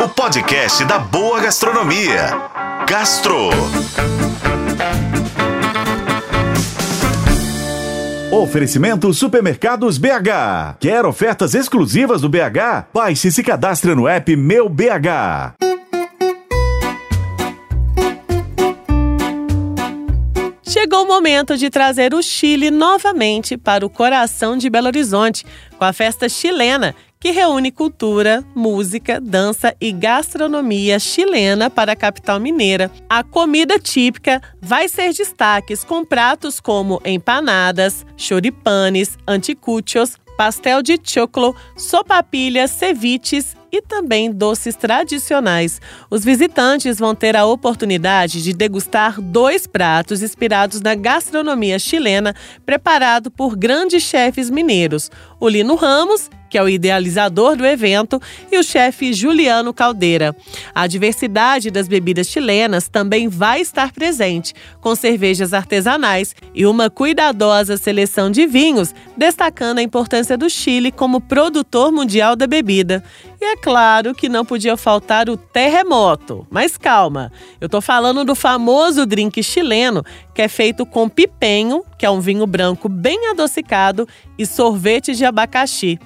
o podcast da boa gastronomia. Gastro. Oferecimento Supermercados BH. Quer ofertas exclusivas do BH? Baixe e se cadastre no app Meu BH. Chegou o momento de trazer o Chile novamente para o coração de Belo Horizonte, com a festa chilena, que reúne cultura, música, dança e gastronomia chilena para a capital mineira. A comida típica vai ser destaques com pratos como empanadas, choripanes, anticuchos, pastel de choclo, sopapilhas, ceviches e também doces tradicionais. Os visitantes vão ter a oportunidade de degustar dois pratos inspirados na gastronomia chilena, preparado por grandes chefes mineiros: o Lino Ramos que é o idealizador do evento, e o chefe Juliano Caldeira. A diversidade das bebidas chilenas também vai estar presente, com cervejas artesanais e uma cuidadosa seleção de vinhos, destacando a importância do Chile como produtor mundial da bebida. E é claro que não podia faltar o terremoto. Mas calma, eu estou falando do famoso drink chileno, que é feito com pipenho, que é um vinho branco bem adocicado, e sorvete de abacaxi.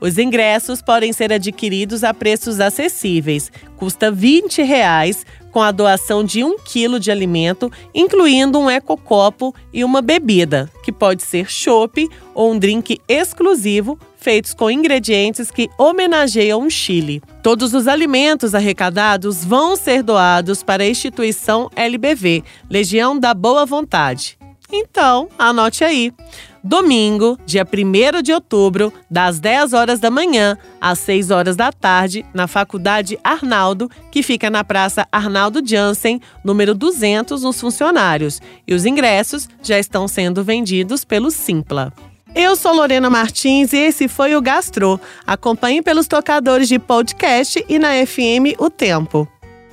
Os ingressos podem ser adquiridos a preços acessíveis. Custa 20 reais, com a doação de um quilo de alimento, incluindo um ecocopo e uma bebida, que pode ser chopp ou um drink exclusivo feitos com ingredientes que homenageiam o Chile. Todos os alimentos arrecadados vão ser doados para a instituição LBV, Legião da Boa Vontade. Então, anote aí. Domingo, dia 1 de outubro, das 10 horas da manhã às 6 horas da tarde, na Faculdade Arnaldo, que fica na Praça Arnaldo Jansen, número 200, nos funcionários. E os ingressos já estão sendo vendidos pelo Simpla. Eu sou Lorena Martins e esse foi o Gastro. Acompanhe pelos tocadores de podcast e na FM O Tempo.